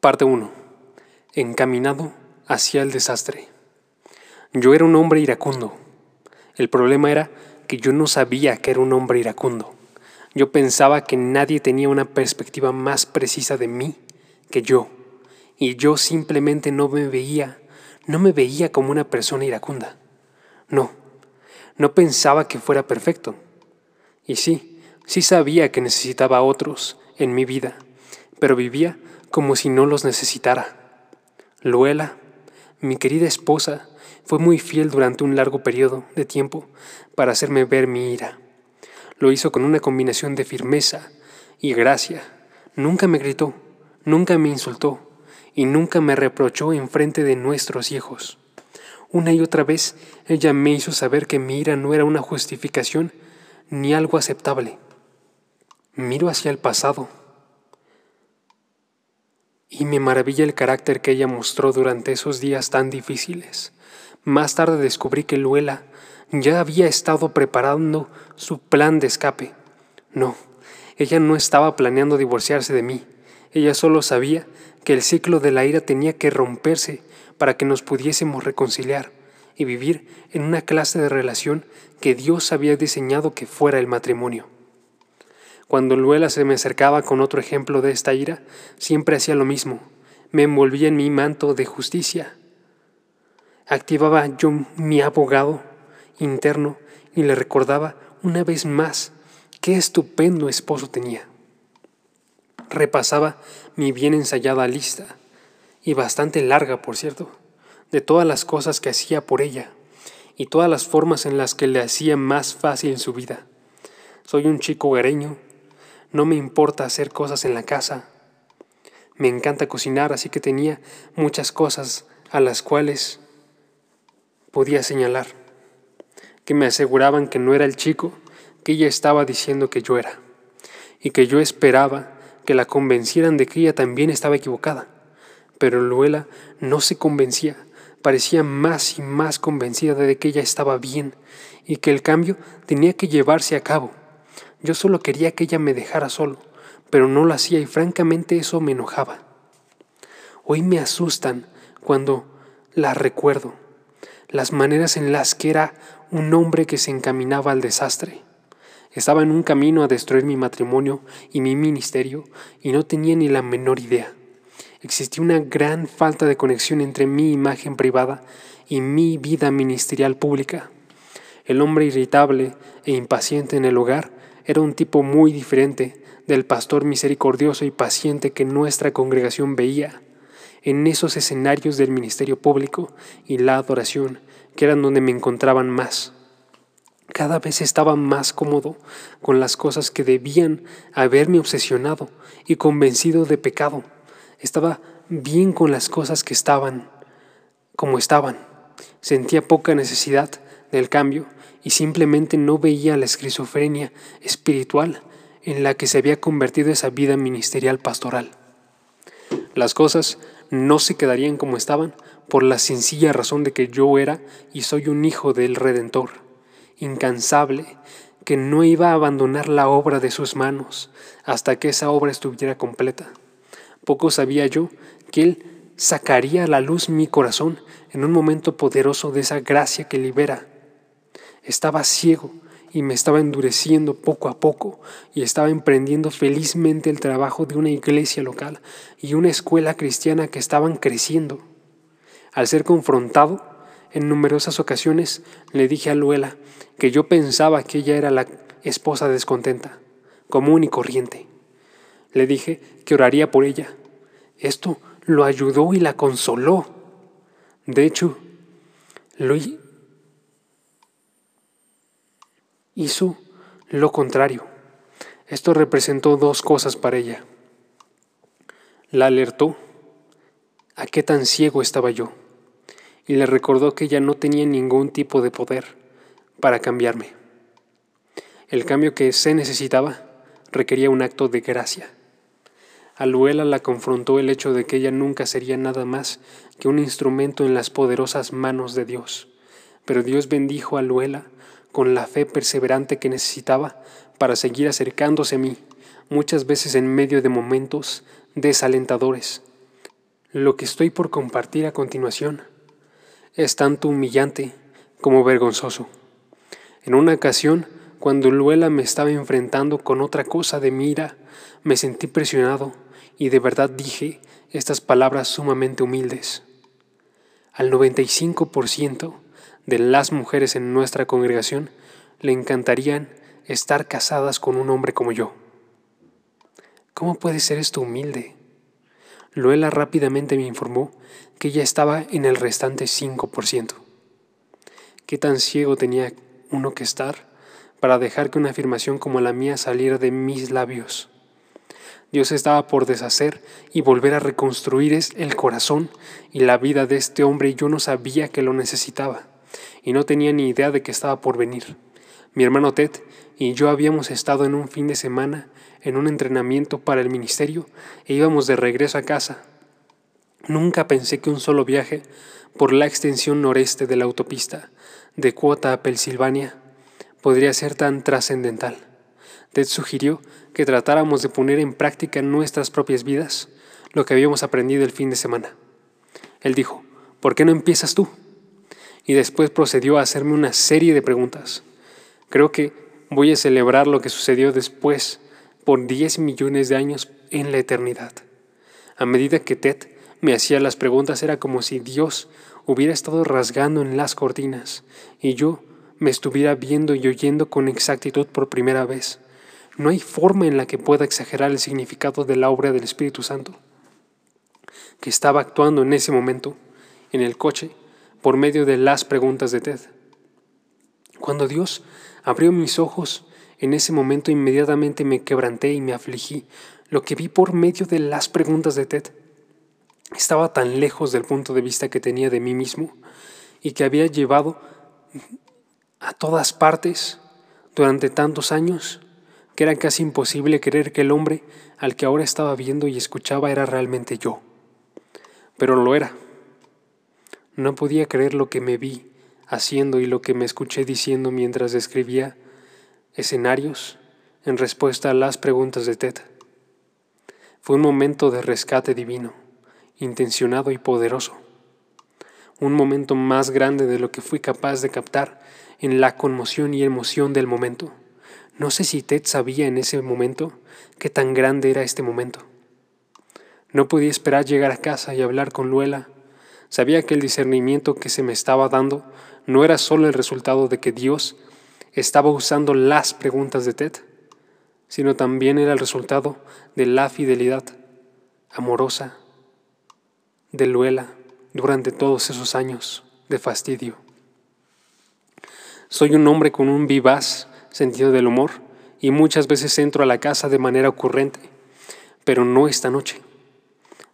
Parte 1. Encaminado hacia el desastre. Yo era un hombre iracundo. El problema era que yo no sabía que era un hombre iracundo. Yo pensaba que nadie tenía una perspectiva más precisa de mí que yo, y yo simplemente no me veía, no me veía como una persona iracunda. No, no pensaba que fuera perfecto. Y sí, sí sabía que necesitaba a otros en mi vida, pero vivía como si no los necesitara. Luela, mi querida esposa, fue muy fiel durante un largo periodo de tiempo para hacerme ver mi ira. Lo hizo con una combinación de firmeza y gracia. Nunca me gritó, nunca me insultó y nunca me reprochó en frente de nuestros hijos. Una y otra vez ella me hizo saber que mi ira no era una justificación ni algo aceptable. Miro hacia el pasado y me maravilla el carácter que ella mostró durante esos días tan difíciles. Más tarde descubrí que Luela ya había estado preparando su plan de escape. No, ella no estaba planeando divorciarse de mí. Ella solo sabía que el ciclo de la ira tenía que romperse para que nos pudiésemos reconciliar y vivir en una clase de relación que Dios había diseñado que fuera el matrimonio. Cuando Luela se me acercaba con otro ejemplo de esta ira, siempre hacía lo mismo. Me envolvía en mi manto de justicia. Activaba yo mi abogado interno y le recordaba una vez más qué estupendo esposo tenía. Repasaba mi bien ensayada lista, y bastante larga, por cierto, de todas las cosas que hacía por ella y todas las formas en las que le hacía más fácil su vida. Soy un chico hogareño, no me importa hacer cosas en la casa. Me encanta cocinar, así que tenía muchas cosas a las cuales podía señalar, que me aseguraban que no era el chico que ella estaba diciendo que yo era, y que yo esperaba que la convencieran de que ella también estaba equivocada. Pero Luela no se convencía, parecía más y más convencida de que ella estaba bien y que el cambio tenía que llevarse a cabo. Yo solo quería que ella me dejara solo, pero no lo hacía y francamente eso me enojaba. Hoy me asustan cuando las recuerdo, las maneras en las que era un hombre que se encaminaba al desastre. Estaba en un camino a destruir mi matrimonio y mi ministerio y no tenía ni la menor idea. Existía una gran falta de conexión entre mi imagen privada y mi vida ministerial pública. El hombre irritable e impaciente en el hogar era un tipo muy diferente del pastor misericordioso y paciente que nuestra congregación veía en esos escenarios del ministerio público y la adoración, que eran donde me encontraban más. Cada vez estaba más cómodo con las cosas que debían haberme obsesionado y convencido de pecado. Estaba bien con las cosas que estaban como estaban. Sentía poca necesidad del cambio y simplemente no veía la esquizofrenia espiritual en la que se había convertido esa vida ministerial pastoral. Las cosas no se quedarían como estaban por la sencilla razón de que yo era y soy un hijo del Redentor, incansable, que no iba a abandonar la obra de sus manos hasta que esa obra estuviera completa. Poco sabía yo que Él sacaría a la luz mi corazón en un momento poderoso de esa gracia que libera estaba ciego y me estaba endureciendo poco a poco y estaba emprendiendo felizmente el trabajo de una iglesia local y una escuela cristiana que estaban creciendo. Al ser confrontado, en numerosas ocasiones le dije a Luela que yo pensaba que ella era la esposa descontenta, común y corriente. Le dije que oraría por ella. Esto lo ayudó y la consoló. De hecho, lo, hizo lo contrario. Esto representó dos cosas para ella. La alertó a qué tan ciego estaba yo y le recordó que ella no tenía ningún tipo de poder para cambiarme. El cambio que se necesitaba requería un acto de gracia. A Luela la confrontó el hecho de que ella nunca sería nada más que un instrumento en las poderosas manos de Dios. Pero Dios bendijo a Luela con la fe perseverante que necesitaba para seguir acercándose a mí, muchas veces en medio de momentos desalentadores. Lo que estoy por compartir a continuación es tanto humillante como vergonzoso. En una ocasión, cuando Luela me estaba enfrentando con otra cosa de mira, me sentí presionado y de verdad dije estas palabras sumamente humildes. Al 95% de las mujeres en nuestra congregación le encantarían estar casadas con un hombre como yo. ¿Cómo puede ser esto humilde? Luela rápidamente me informó que ella estaba en el restante 5%. ¿Qué tan ciego tenía uno que estar para dejar que una afirmación como la mía saliera de mis labios? Dios estaba por deshacer y volver a reconstruir el corazón y la vida de este hombre y yo no sabía que lo necesitaba y no tenía ni idea de que estaba por venir. Mi hermano Ted y yo habíamos estado en un fin de semana en un entrenamiento para el ministerio e íbamos de regreso a casa. Nunca pensé que un solo viaje por la extensión noreste de la autopista de Cuota a Pensilvania podría ser tan trascendental. Ted sugirió que tratáramos de poner en práctica en nuestras propias vidas lo que habíamos aprendido el fin de semana. Él dijo, ¿por qué no empiezas tú? Y después procedió a hacerme una serie de preguntas. Creo que voy a celebrar lo que sucedió después por 10 millones de años en la eternidad. A medida que Ted me hacía las preguntas era como si Dios hubiera estado rasgando en las cortinas y yo me estuviera viendo y oyendo con exactitud por primera vez. No hay forma en la que pueda exagerar el significado de la obra del Espíritu Santo, que estaba actuando en ese momento, en el coche, por medio de las preguntas de Ted. Cuando Dios abrió mis ojos, en ese momento inmediatamente me quebranté y me afligí. Lo que vi por medio de las preguntas de Ted estaba tan lejos del punto de vista que tenía de mí mismo y que había llevado a todas partes durante tantos años que era casi imposible creer que el hombre al que ahora estaba viendo y escuchaba era realmente yo. Pero lo era. No podía creer lo que me vi haciendo y lo que me escuché diciendo mientras describía escenarios en respuesta a las preguntas de Ted. Fue un momento de rescate divino, intencionado y poderoso. Un momento más grande de lo que fui capaz de captar en la conmoción y emoción del momento. No sé si Ted sabía en ese momento qué tan grande era este momento. No podía esperar llegar a casa y hablar con Luela. Sabía que el discernimiento que se me estaba dando no era solo el resultado de que Dios estaba usando las preguntas de Ted, sino también era el resultado de la fidelidad amorosa de Luela durante todos esos años de fastidio. Soy un hombre con un vivaz sentido del humor y muchas veces entro a la casa de manera ocurrente, pero no esta noche.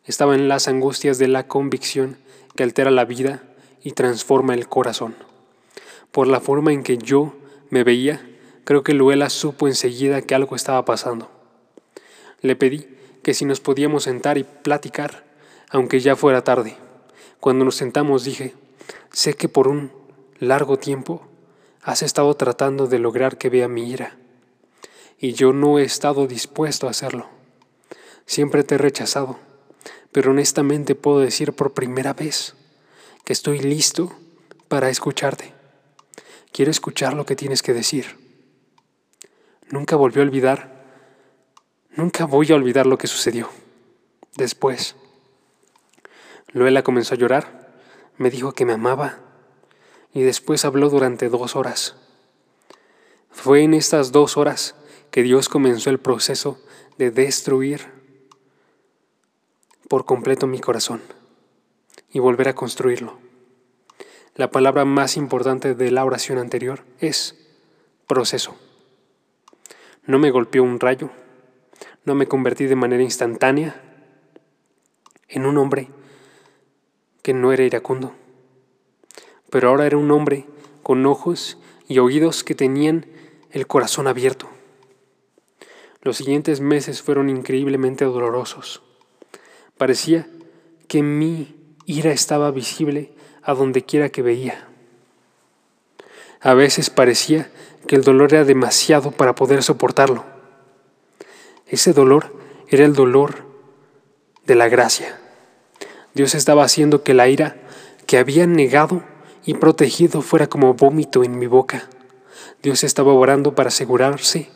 Estaba en las angustias de la convicción que altera la vida y transforma el corazón. Por la forma en que yo me veía, creo que Luela supo enseguida que algo estaba pasando. Le pedí que si nos podíamos sentar y platicar, aunque ya fuera tarde. Cuando nos sentamos dije, sé que por un largo tiempo Has estado tratando de lograr que vea mi ira, y yo no he estado dispuesto a hacerlo. Siempre te he rechazado, pero honestamente puedo decir por primera vez que estoy listo para escucharte. Quiero escuchar lo que tienes que decir. Nunca volvió a olvidar, nunca voy a olvidar lo que sucedió. Después, Luela comenzó a llorar, me dijo que me amaba y después habló durante dos horas. Fue en estas dos horas que Dios comenzó el proceso de destruir por completo mi corazón y volver a construirlo. La palabra más importante de la oración anterior es proceso. No me golpeó un rayo, no me convertí de manera instantánea en un hombre que no era iracundo pero ahora era un hombre con ojos y oídos que tenían el corazón abierto. Los siguientes meses fueron increíblemente dolorosos. Parecía que mi ira estaba visible a donde quiera que veía. A veces parecía que el dolor era demasiado para poder soportarlo. Ese dolor era el dolor de la gracia, Dios estaba haciendo que la ira que había negado y protegido fuera como vómito en mi boca. Dios estaba orando para asegurarse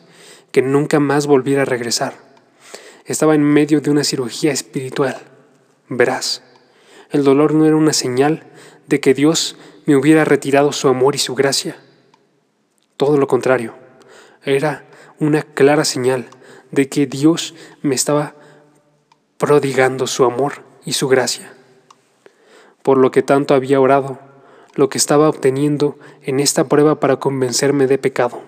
que nunca más volviera a regresar. Estaba en medio de una cirugía espiritual. Verás, el dolor no era una señal de que Dios me hubiera retirado su amor y su gracia. Todo lo contrario, era una clara señal de que Dios me estaba prodigando su amor y su gracia. Por lo que tanto había orado, lo que estaba obteniendo en esta prueba para convencerme de pecado,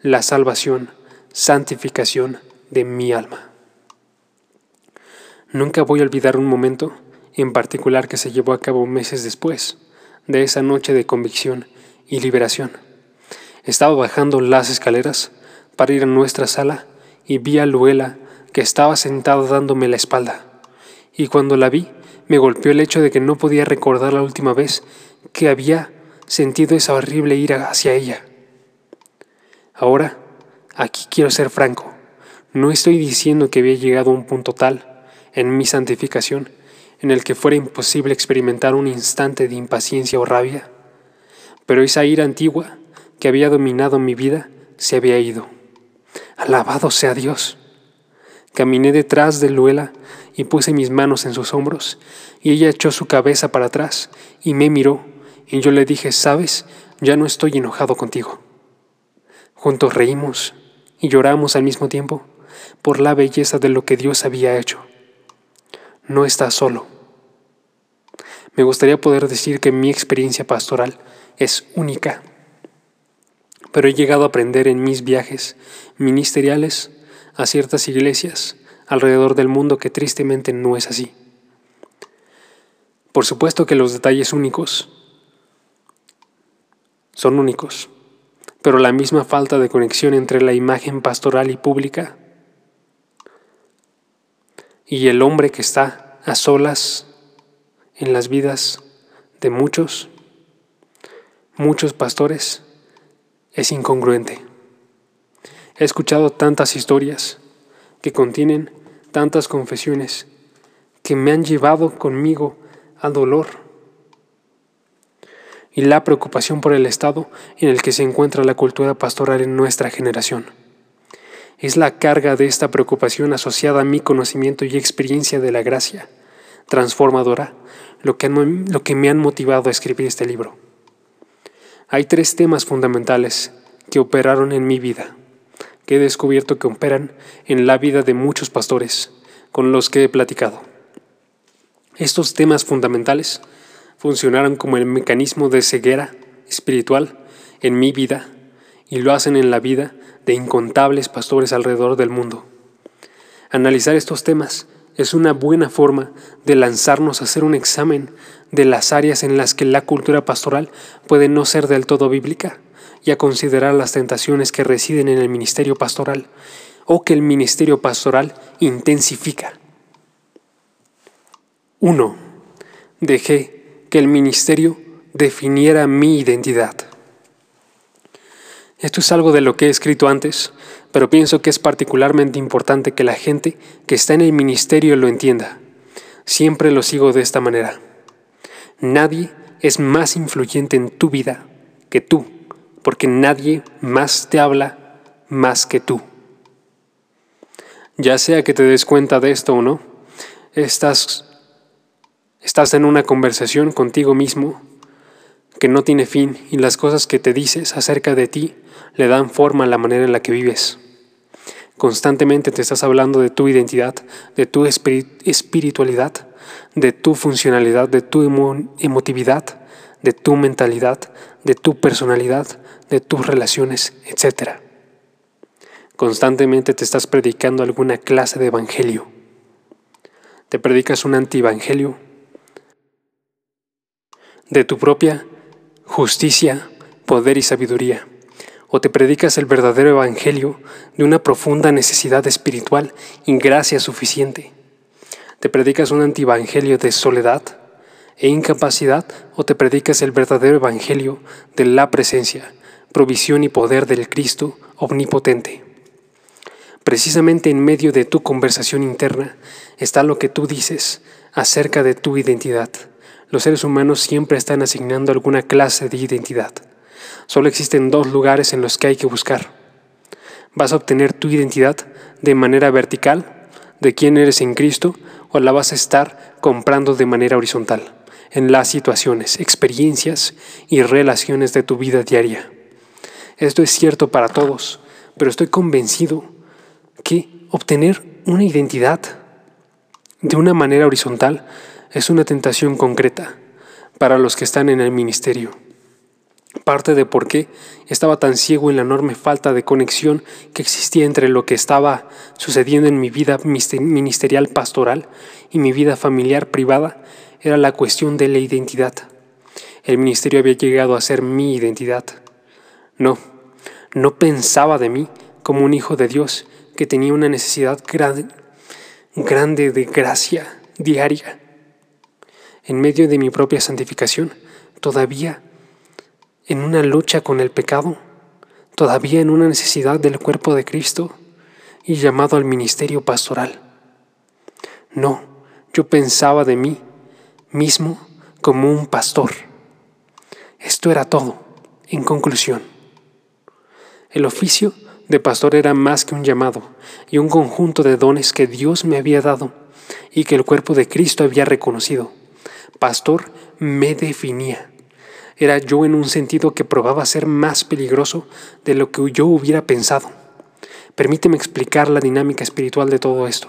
la salvación, santificación de mi alma. Nunca voy a olvidar un momento en particular que se llevó a cabo meses después de esa noche de convicción y liberación. Estaba bajando las escaleras para ir a nuestra sala y vi a Luela que estaba sentada dándome la espalda. Y cuando la vi, me golpeó el hecho de que no podía recordar la última vez que había sentido esa horrible ira hacia ella. Ahora, aquí quiero ser franco. No estoy diciendo que había llegado a un punto tal en mi santificación en el que fuera imposible experimentar un instante de impaciencia o rabia, pero esa ira antigua que había dominado mi vida se había ido. Alabado sea Dios. Caminé detrás de Luela y puse mis manos en sus hombros, y ella echó su cabeza para atrás y me miró, y yo le dije, sabes, ya no estoy enojado contigo. Juntos reímos y lloramos al mismo tiempo por la belleza de lo que Dios había hecho. No estás solo. Me gustaría poder decir que mi experiencia pastoral es única, pero he llegado a aprender en mis viajes ministeriales a ciertas iglesias alrededor del mundo que tristemente no es así. Por supuesto que los detalles únicos son únicos, pero la misma falta de conexión entre la imagen pastoral y pública y el hombre que está a solas en las vidas de muchos, muchos pastores, es incongruente. He escuchado tantas historias que contienen tantas confesiones que me han llevado conmigo al dolor y la preocupación por el estado en el que se encuentra la cultura pastoral en nuestra generación. Es la carga de esta preocupación asociada a mi conocimiento y experiencia de la gracia transformadora lo que, lo que me han motivado a escribir este libro. Hay tres temas fundamentales que operaron en mi vida que he descubierto que operan en la vida de muchos pastores con los que he platicado. Estos temas fundamentales funcionaron como el mecanismo de ceguera espiritual en mi vida y lo hacen en la vida de incontables pastores alrededor del mundo. Analizar estos temas es una buena forma de lanzarnos a hacer un examen de las áreas en las que la cultura pastoral puede no ser del todo bíblica y a considerar las tentaciones que residen en el ministerio pastoral o que el ministerio pastoral intensifica. 1. Dejé que el ministerio definiera mi identidad. Esto es algo de lo que he escrito antes, pero pienso que es particularmente importante que la gente que está en el ministerio lo entienda. Siempre lo sigo de esta manera. Nadie es más influyente en tu vida que tú porque nadie más te habla más que tú. Ya sea que te des cuenta de esto o no, estás, estás en una conversación contigo mismo que no tiene fin y las cosas que te dices acerca de ti le dan forma a la manera en la que vives. Constantemente te estás hablando de tu identidad, de tu espiritualidad, de tu funcionalidad, de tu emotividad, de tu mentalidad, de tu personalidad, de tus relaciones, etc. Constantemente te estás predicando alguna clase de evangelio. Te predicas un antievangelio de tu propia justicia, poder y sabiduría. O te predicas el verdadero evangelio de una profunda necesidad espiritual y gracia suficiente. Te predicas un antievangelio de soledad, e incapacidad o te predicas el verdadero evangelio de la presencia, provisión y poder del Cristo omnipotente. Precisamente en medio de tu conversación interna está lo que tú dices acerca de tu identidad. Los seres humanos siempre están asignando alguna clase de identidad. Solo existen dos lugares en los que hay que buscar. Vas a obtener tu identidad de manera vertical, de quién eres en Cristo, o la vas a estar comprando de manera horizontal, en las situaciones, experiencias y relaciones de tu vida diaria. Esto es cierto para todos, pero estoy convencido que obtener una identidad de una manera horizontal es una tentación concreta para los que están en el ministerio. Parte de por qué estaba tan ciego en la enorme falta de conexión que existía entre lo que estaba sucediendo en mi vida ministerial pastoral y mi vida familiar privada era la cuestión de la identidad. El ministerio había llegado a ser mi identidad. No, no pensaba de mí como un hijo de Dios que tenía una necesidad grande, grande de gracia diaria. En medio de mi propia santificación, todavía en una lucha con el pecado, todavía en una necesidad del cuerpo de Cristo y llamado al ministerio pastoral. No, yo pensaba de mí mismo como un pastor. Esto era todo, en conclusión. El oficio de pastor era más que un llamado y un conjunto de dones que Dios me había dado y que el cuerpo de Cristo había reconocido. Pastor me definía. Era yo en un sentido que probaba ser más peligroso de lo que yo hubiera pensado. Permíteme explicar la dinámica espiritual de todo esto.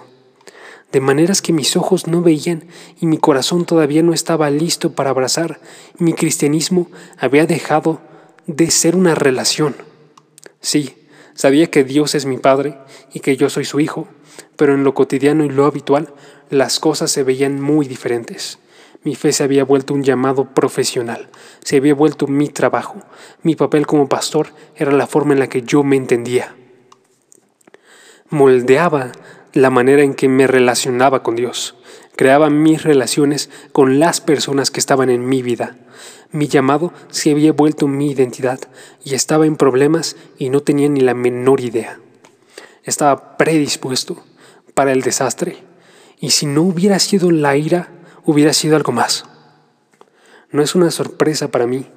De maneras que mis ojos no veían y mi corazón todavía no estaba listo para abrazar, mi cristianismo había dejado de ser una relación. Sí, sabía que Dios es mi Padre y que yo soy su Hijo, pero en lo cotidiano y lo habitual las cosas se veían muy diferentes. Mi fe se había vuelto un llamado profesional, se había vuelto mi trabajo. Mi papel como pastor era la forma en la que yo me entendía. Moldeaba la manera en que me relacionaba con Dios. Creaba mis relaciones con las personas que estaban en mi vida. Mi llamado se había vuelto mi identidad y estaba en problemas y no tenía ni la menor idea. Estaba predispuesto para el desastre y si no hubiera sido la ira, hubiera sido algo más. No es una sorpresa para mí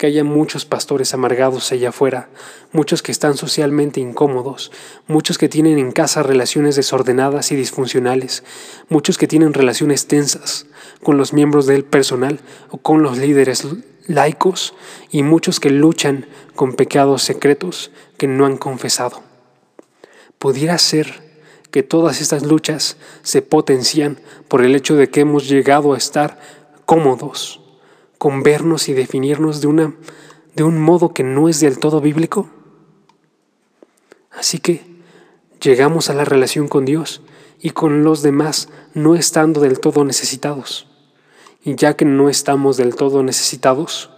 que haya muchos pastores amargados allá afuera, muchos que están socialmente incómodos, muchos que tienen en casa relaciones desordenadas y disfuncionales, muchos que tienen relaciones tensas con los miembros del personal o con los líderes laicos y muchos que luchan con pecados secretos que no han confesado. Pudiera ser que todas estas luchas se potencian por el hecho de que hemos llegado a estar cómodos con vernos y definirnos de, una, de un modo que no es del todo bíblico. Así que llegamos a la relación con Dios y con los demás no estando del todo necesitados. Y ya que no estamos del todo necesitados,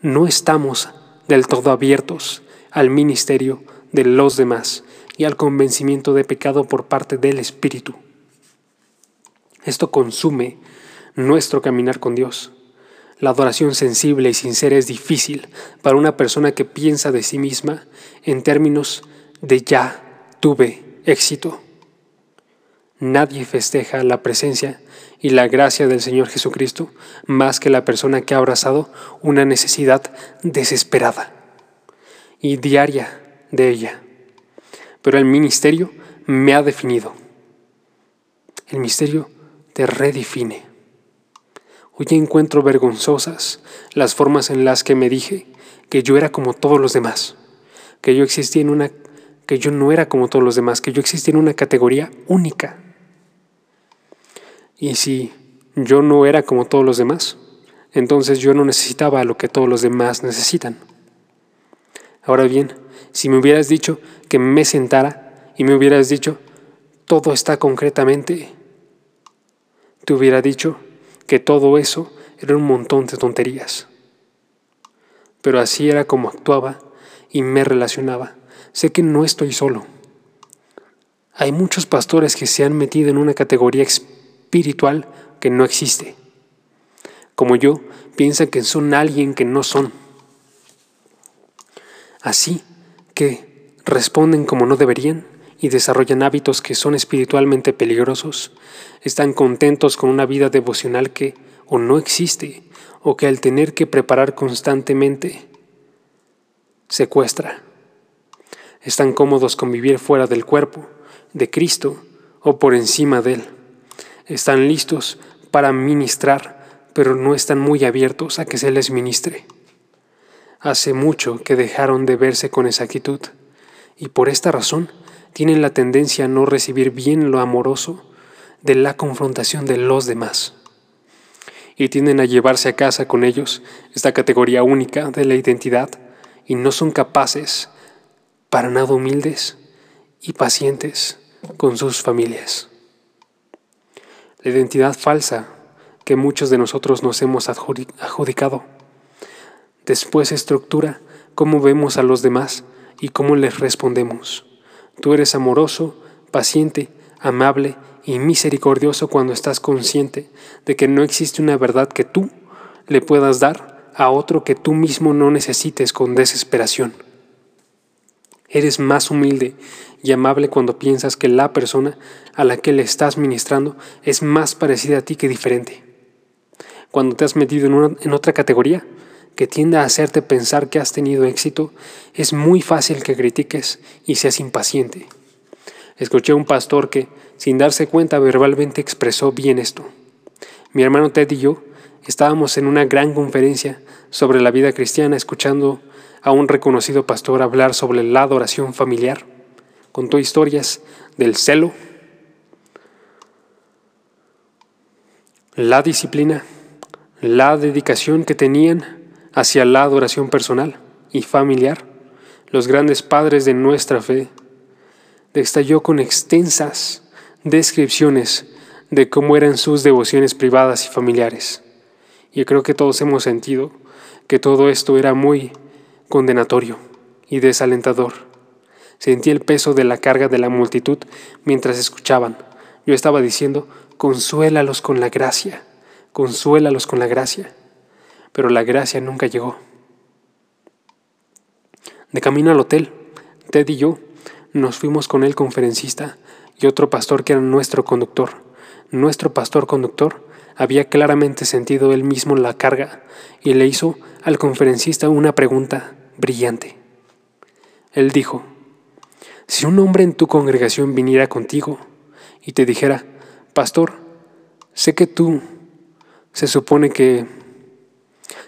no estamos del todo abiertos al ministerio de los demás y al convencimiento de pecado por parte del Espíritu. Esto consume nuestro caminar con Dios. La adoración sensible y sincera es difícil para una persona que piensa de sí misma en términos de ya tuve éxito. Nadie festeja la presencia y la gracia del Señor Jesucristo más que la persona que ha abrazado una necesidad desesperada y diaria de ella pero el ministerio me ha definido. El misterio te redefine. Hoy encuentro vergonzosas las formas en las que me dije que yo era como todos los demás, que yo existía en una que yo no era como todos los demás, que yo existía en una categoría única. Y si yo no era como todos los demás, entonces yo no necesitaba lo que todos los demás necesitan. Ahora bien, si me hubieras dicho que me sentara y me hubieras dicho, todo está concretamente, te hubiera dicho que todo eso era un montón de tonterías. Pero así era como actuaba y me relacionaba. Sé que no estoy solo. Hay muchos pastores que se han metido en una categoría espiritual que no existe. Como yo, piensan que son alguien que no son. Así que responden como no deberían y desarrollan hábitos que son espiritualmente peligrosos, están contentos con una vida devocional que o no existe o que al tener que preparar constantemente secuestra. Están cómodos con vivir fuera del cuerpo, de Cristo o por encima de Él. Están listos para ministrar, pero no están muy abiertos a que se les ministre. Hace mucho que dejaron de verse con exactitud, y por esta razón tienen la tendencia a no recibir bien lo amoroso de la confrontación de los demás. Y tienden a llevarse a casa con ellos esta categoría única de la identidad y no son capaces, para nada humildes y pacientes con sus familias. La identidad falsa que muchos de nosotros nos hemos adjudicado Después estructura cómo vemos a los demás y cómo les respondemos. Tú eres amoroso, paciente, amable y misericordioso cuando estás consciente de que no existe una verdad que tú le puedas dar a otro que tú mismo no necesites con desesperación. Eres más humilde y amable cuando piensas que la persona a la que le estás ministrando es más parecida a ti que diferente. Cuando te has metido en, en otra categoría, que tienda a hacerte pensar que has tenido éxito, es muy fácil que critiques y seas impaciente. Escuché a un pastor que, sin darse cuenta, verbalmente expresó bien esto. Mi hermano Ted y yo estábamos en una gran conferencia sobre la vida cristiana escuchando a un reconocido pastor hablar sobre la adoración familiar. Contó historias del celo, la disciplina, la dedicación que tenían hacia la adoración personal y familiar, los grandes padres de nuestra fe, destalló con extensas descripciones de cómo eran sus devociones privadas y familiares. Y creo que todos hemos sentido que todo esto era muy condenatorio y desalentador. Sentí el peso de la carga de la multitud mientras escuchaban. Yo estaba diciendo, consuélalos con la gracia, consuélalos con la gracia pero la gracia nunca llegó. De camino al hotel, Ted y yo nos fuimos con el conferencista y otro pastor que era nuestro conductor. Nuestro pastor conductor había claramente sentido él mismo la carga y le hizo al conferencista una pregunta brillante. Él dijo, si un hombre en tu congregación viniera contigo y te dijera, Pastor, sé que tú se supone que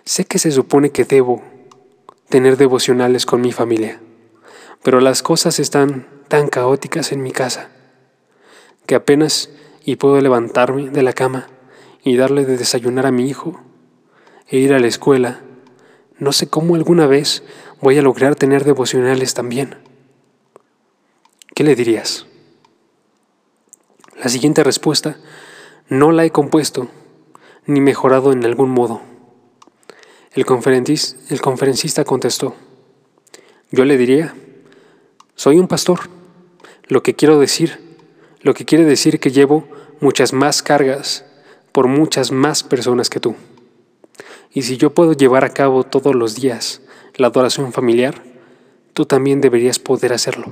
Sé que se supone que debo tener devocionales con mi familia, pero las cosas están tan caóticas en mi casa que apenas y puedo levantarme de la cama y darle de desayunar a mi hijo e ir a la escuela. No sé cómo alguna vez voy a lograr tener devocionales también. ¿Qué le dirías? La siguiente respuesta no la he compuesto ni mejorado en algún modo. El, conferencista contestó, yo le diría, soy un pastor, lo que quiero decir, lo que quiere decir que llevo muchas más cargas por muchas más personas que tú. Y si yo puedo llevar a cabo todos los días la adoración familiar, tú también deberías poder hacerlo.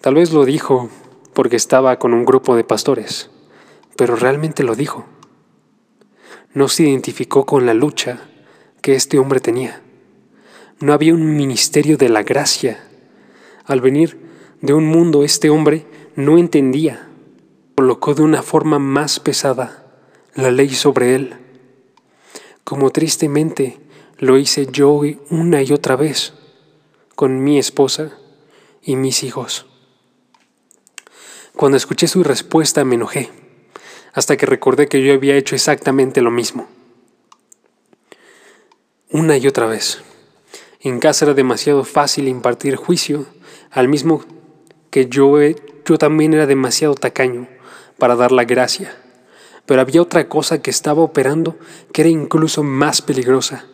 Tal vez lo dijo porque estaba con un grupo de pastores, pero realmente lo dijo no se identificó con la lucha que este hombre tenía. No había un ministerio de la gracia. Al venir de un mundo, este hombre no entendía. Colocó de una forma más pesada la ley sobre él, como tristemente lo hice yo una y otra vez con mi esposa y mis hijos. Cuando escuché su respuesta me enojé hasta que recordé que yo había hecho exactamente lo mismo. Una y otra vez. En casa era demasiado fácil impartir juicio, al mismo que yo, yo también era demasiado tacaño para dar la gracia. Pero había otra cosa que estaba operando que era incluso más peligrosa.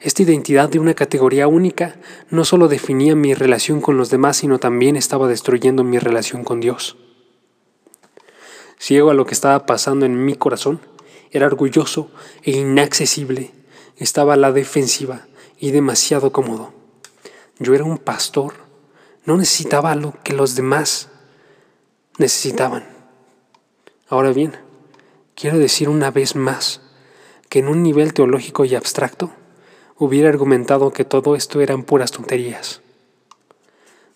Esta identidad de una categoría única no solo definía mi relación con los demás, sino también estaba destruyendo mi relación con Dios ciego a lo que estaba pasando en mi corazón, era orgulloso e inaccesible, estaba a la defensiva y demasiado cómodo. Yo era un pastor No necesitaba lo que los demás necesitaban. Ahora bien, quiero decir una vez más que en un nivel teológico y abstracto hubiera argumentado que todo esto eran puras tonterías.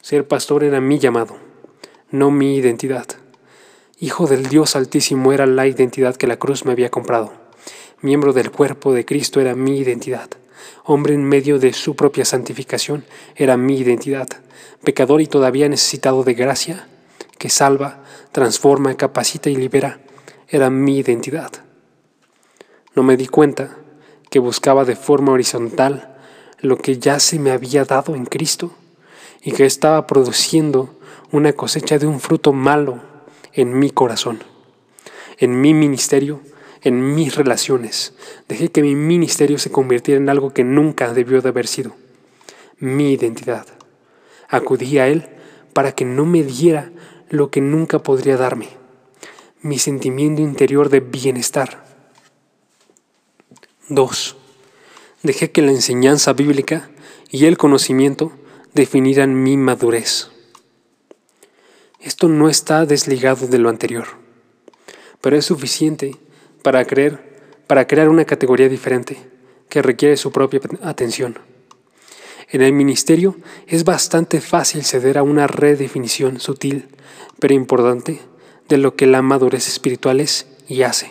Ser pastor era mi llamado, no mi identidad. Hijo del Dios Altísimo era la identidad que la cruz me había comprado. Miembro del cuerpo de Cristo era mi identidad. Hombre en medio de su propia santificación era mi identidad. Pecador y todavía necesitado de gracia, que salva, transforma, capacita y libera, era mi identidad. No me di cuenta que buscaba de forma horizontal lo que ya se me había dado en Cristo y que estaba produciendo una cosecha de un fruto malo en mi corazón, en mi ministerio, en mis relaciones. Dejé que mi ministerio se convirtiera en algo que nunca debió de haber sido, mi identidad. Acudí a Él para que no me diera lo que nunca podría darme, mi sentimiento interior de bienestar. 2. Dejé que la enseñanza bíblica y el conocimiento definieran mi madurez. Esto no está desligado de lo anterior, pero es suficiente para creer para crear una categoría diferente que requiere su propia atención. En el ministerio es bastante fácil ceder a una redefinición sutil, pero importante, de lo que la madurez espiritual es y hace.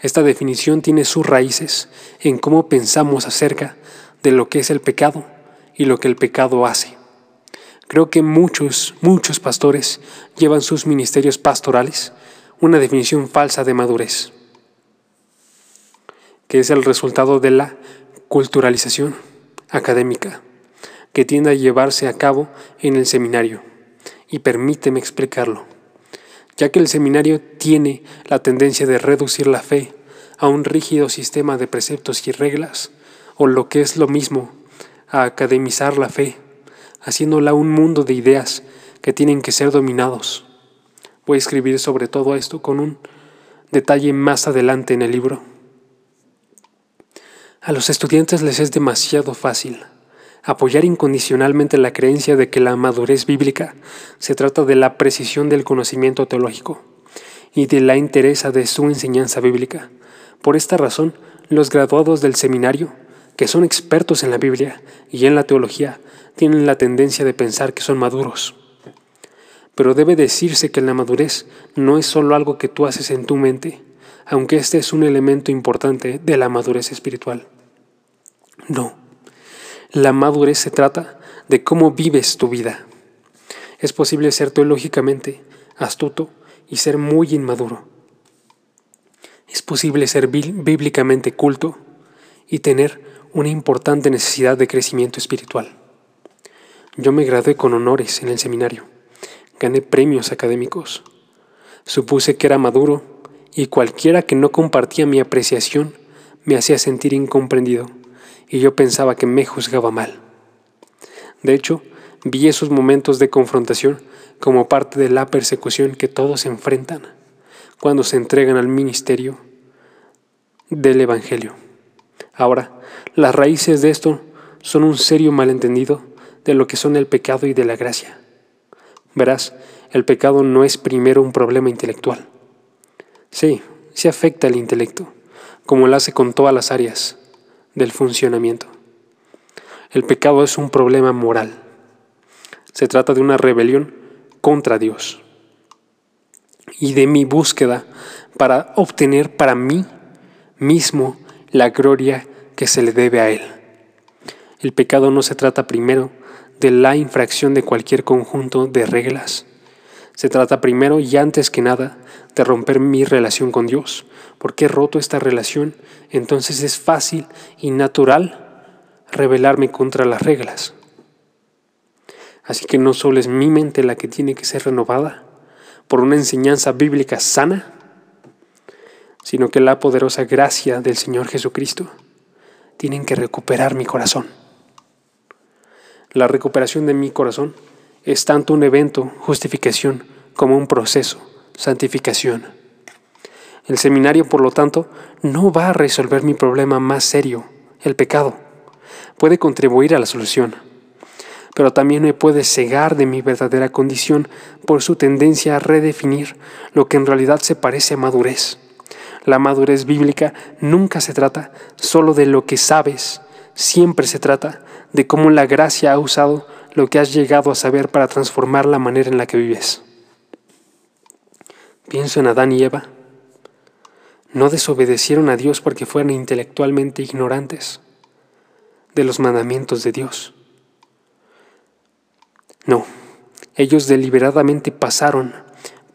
Esta definición tiene sus raíces en cómo pensamos acerca de lo que es el pecado y lo que el pecado hace. Creo que muchos, muchos pastores llevan sus ministerios pastorales una definición falsa de madurez, que es el resultado de la culturalización académica que tiende a llevarse a cabo en el seminario. Y permíteme explicarlo ya que el seminario tiene la tendencia de reducir la fe a un rígido sistema de preceptos y reglas, o lo que es lo mismo, a academizar la fe, haciéndola un mundo de ideas que tienen que ser dominados. Voy a escribir sobre todo esto con un detalle más adelante en el libro. A los estudiantes les es demasiado fácil apoyar incondicionalmente la creencia de que la madurez bíblica se trata de la precisión del conocimiento teológico y de la interesa de su enseñanza bíblica. Por esta razón, los graduados del seminario, que son expertos en la Biblia y en la teología, tienen la tendencia de pensar que son maduros. Pero debe decirse que la madurez no es solo algo que tú haces en tu mente, aunque este es un elemento importante de la madurez espiritual. No. La madurez se trata de cómo vives tu vida. Es posible ser teológicamente astuto y ser muy inmaduro. Es posible ser bíblicamente culto y tener una importante necesidad de crecimiento espiritual. Yo me gradué con honores en el seminario. Gané premios académicos. Supuse que era maduro y cualquiera que no compartía mi apreciación me hacía sentir incomprendido y yo pensaba que me juzgaba mal. De hecho, vi esos momentos de confrontación como parte de la persecución que todos enfrentan cuando se entregan al ministerio del Evangelio. Ahora, las raíces de esto son un serio malentendido de lo que son el pecado y de la gracia. Verás, el pecado no es primero un problema intelectual. Sí, se afecta al intelecto, como lo hace con todas las áreas, del funcionamiento. El pecado es un problema moral. Se trata de una rebelión contra Dios y de mi búsqueda para obtener para mí mismo la gloria que se le debe a Él. El pecado no se trata primero de la infracción de cualquier conjunto de reglas. Se trata primero y antes que nada de romper mi relación con Dios, porque he roto esta relación, entonces es fácil y natural rebelarme contra las reglas. Así que no solo es mi mente la que tiene que ser renovada por una enseñanza bíblica sana, sino que la poderosa gracia del Señor Jesucristo tienen que recuperar mi corazón. La recuperación de mi corazón es tanto un evento, justificación, como un proceso, santificación. El seminario, por lo tanto, no va a resolver mi problema más serio, el pecado. Puede contribuir a la solución, pero también me puede cegar de mi verdadera condición por su tendencia a redefinir lo que en realidad se parece a madurez. La madurez bíblica nunca se trata solo de lo que sabes, siempre se trata de cómo la gracia ha usado lo que has llegado a saber para transformar la manera en la que vives. Pienso en Adán y Eva. No desobedecieron a Dios porque fueran intelectualmente ignorantes de los mandamientos de Dios. No, ellos deliberadamente pasaron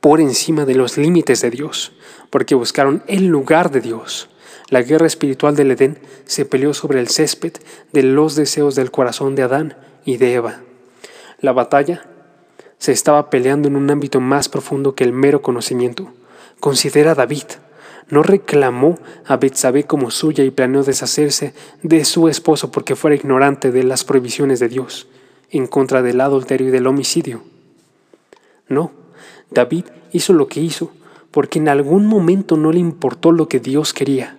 por encima de los límites de Dios, porque buscaron el lugar de Dios. La guerra espiritual del Edén se peleó sobre el césped de los deseos del corazón de Adán y de Eva. La batalla se estaba peleando en un ámbito más profundo que el mero conocimiento. Considera a David. No reclamó a Betsabé como suya y planeó deshacerse de su esposo porque fuera ignorante de las prohibiciones de Dios en contra del adulterio y del homicidio. No, David hizo lo que hizo porque en algún momento no le importó lo que Dios quería.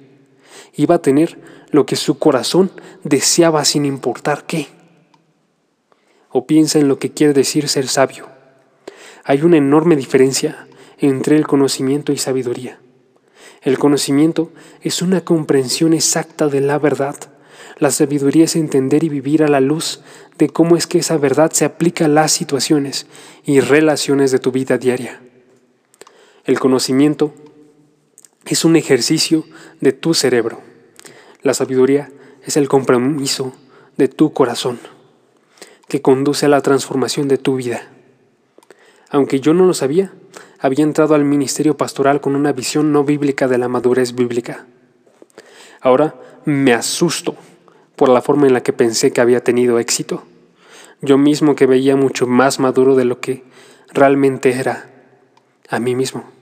Iba a tener lo que su corazón deseaba sin importar qué. O piensa en lo que quiere decir ser sabio. Hay una enorme diferencia entre el conocimiento y sabiduría. El conocimiento es una comprensión exacta de la verdad. La sabiduría es entender y vivir a la luz de cómo es que esa verdad se aplica a las situaciones y relaciones de tu vida diaria. El conocimiento es un ejercicio de tu cerebro. La sabiduría es el compromiso de tu corazón que conduce a la transformación de tu vida. Aunque yo no lo sabía, había entrado al ministerio pastoral con una visión no bíblica de la madurez bíblica. Ahora me asusto por la forma en la que pensé que había tenido éxito. Yo mismo que veía mucho más maduro de lo que realmente era a mí mismo.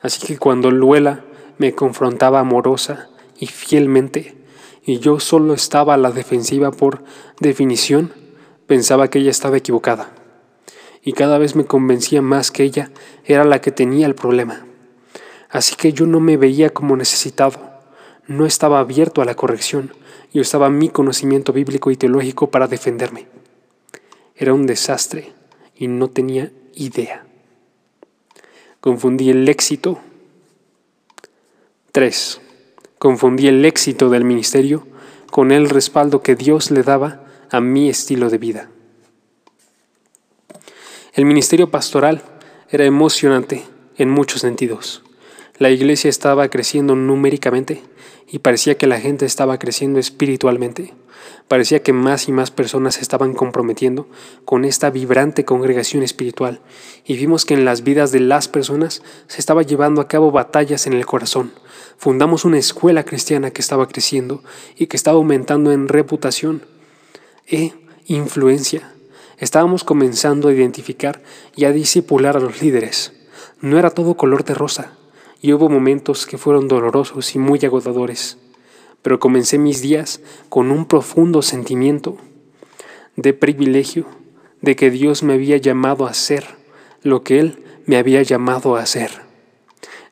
Así que cuando Luela me confrontaba amorosa y fielmente, y yo solo estaba a la defensiva por definición, pensaba que ella estaba equivocada. Y cada vez me convencía más que ella era la que tenía el problema. Así que yo no me veía como necesitado, no estaba abierto a la corrección, y usaba mi conocimiento bíblico y teológico para defenderme. Era un desastre y no tenía idea. Confundí el éxito. 3. Confundí el éxito del ministerio con el respaldo que Dios le daba a mi estilo de vida. El ministerio pastoral era emocionante en muchos sentidos. La iglesia estaba creciendo numéricamente y parecía que la gente estaba creciendo espiritualmente. Parecía que más y más personas se estaban comprometiendo con esta vibrante congregación espiritual y vimos que en las vidas de las personas se estaba llevando a cabo batallas en el corazón. Fundamos una escuela cristiana que estaba creciendo y que estaba aumentando en reputación e influencia. Estábamos comenzando a identificar y a disipular a los líderes. No era todo color de rosa y hubo momentos que fueron dolorosos y muy agotadores, pero comencé mis días con un profundo sentimiento de privilegio, de que Dios me había llamado a hacer lo que Él me había llamado a hacer.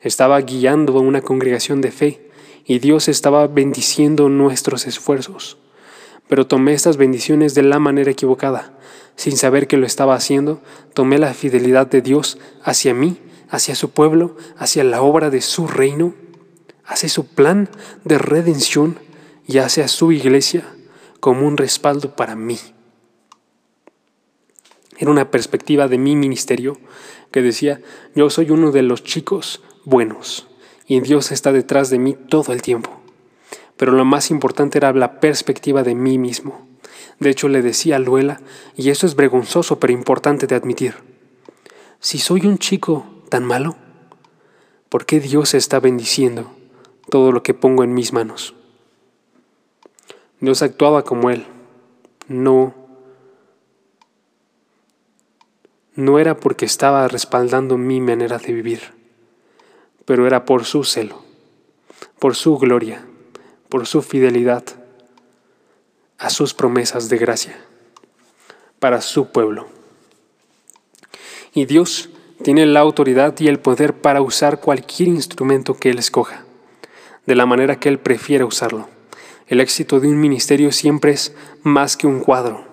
Estaba guiando a una congregación de fe y Dios estaba bendiciendo nuestros esfuerzos. Pero tomé estas bendiciones de la manera equivocada. Sin saber que lo estaba haciendo, tomé la fidelidad de Dios hacia mí hacia su pueblo, hacia la obra de su reino, hacia su plan de redención y hacia su iglesia como un respaldo para mí. Era una perspectiva de mi ministerio que decía, yo soy uno de los chicos buenos y Dios está detrás de mí todo el tiempo. Pero lo más importante era la perspectiva de mí mismo. De hecho, le decía a Luela, y eso es vergonzoso pero importante de admitir, si soy un chico tan malo? ¿Por qué Dios está bendiciendo todo lo que pongo en mis manos? Dios actuaba como Él. No, no era porque estaba respaldando mi manera de vivir, pero era por su celo, por su gloria, por su fidelidad a sus promesas de gracia para su pueblo. Y Dios tiene la autoridad y el poder para usar cualquier instrumento que Él escoja, de la manera que Él prefiera usarlo. El éxito de un ministerio siempre es más que un cuadro.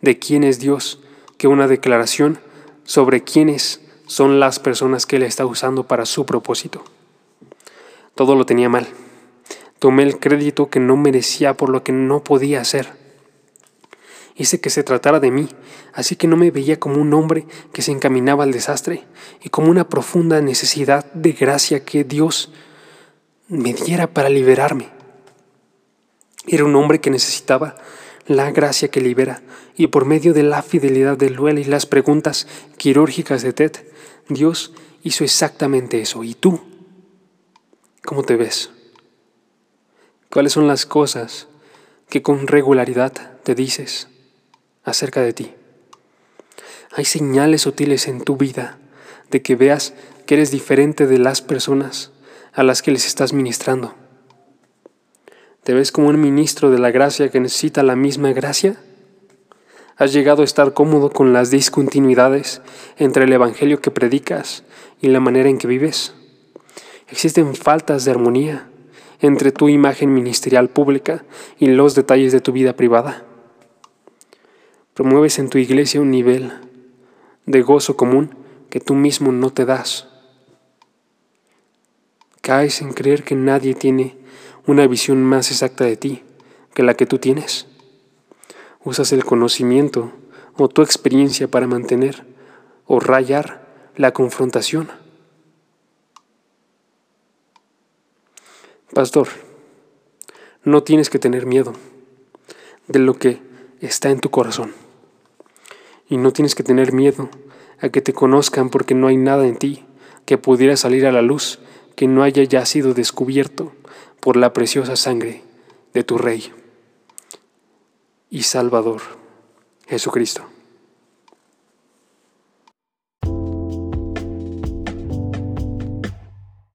de quién es Dios que una declaración sobre quiénes son las personas que Él está usando para su propósito. Todo lo tenía mal. Tomé el crédito que no merecía por lo que no podía hacer. Hice que se tratara de mí, así que no me veía como un hombre que se encaminaba al desastre y como una profunda necesidad de gracia que Dios me diera para liberarme. Era un hombre que necesitaba la gracia que libera, y por medio de la fidelidad de Luel y las preguntas quirúrgicas de Ted, Dios hizo exactamente eso. ¿Y tú? ¿Cómo te ves? ¿Cuáles son las cosas que con regularidad te dices acerca de ti? Hay señales sutiles en tu vida de que veas que eres diferente de las personas a las que les estás ministrando. ¿Te ves como un ministro de la gracia que necesita la misma gracia? ¿Has llegado a estar cómodo con las discontinuidades entre el Evangelio que predicas y la manera en que vives? Existen faltas de armonía entre tu imagen ministerial pública y los detalles de tu vida privada. Promueves en tu iglesia un nivel de gozo común que tú mismo no te das. Caes en creer que nadie tiene una visión más exacta de ti que la que tú tienes. Usas el conocimiento o tu experiencia para mantener o rayar la confrontación. Pastor, no tienes que tener miedo de lo que está en tu corazón. Y no tienes que tener miedo a que te conozcan porque no hay nada en ti que pudiera salir a la luz que no haya ya sido descubierto por la preciosa sangre de tu Rey y Salvador, Jesucristo.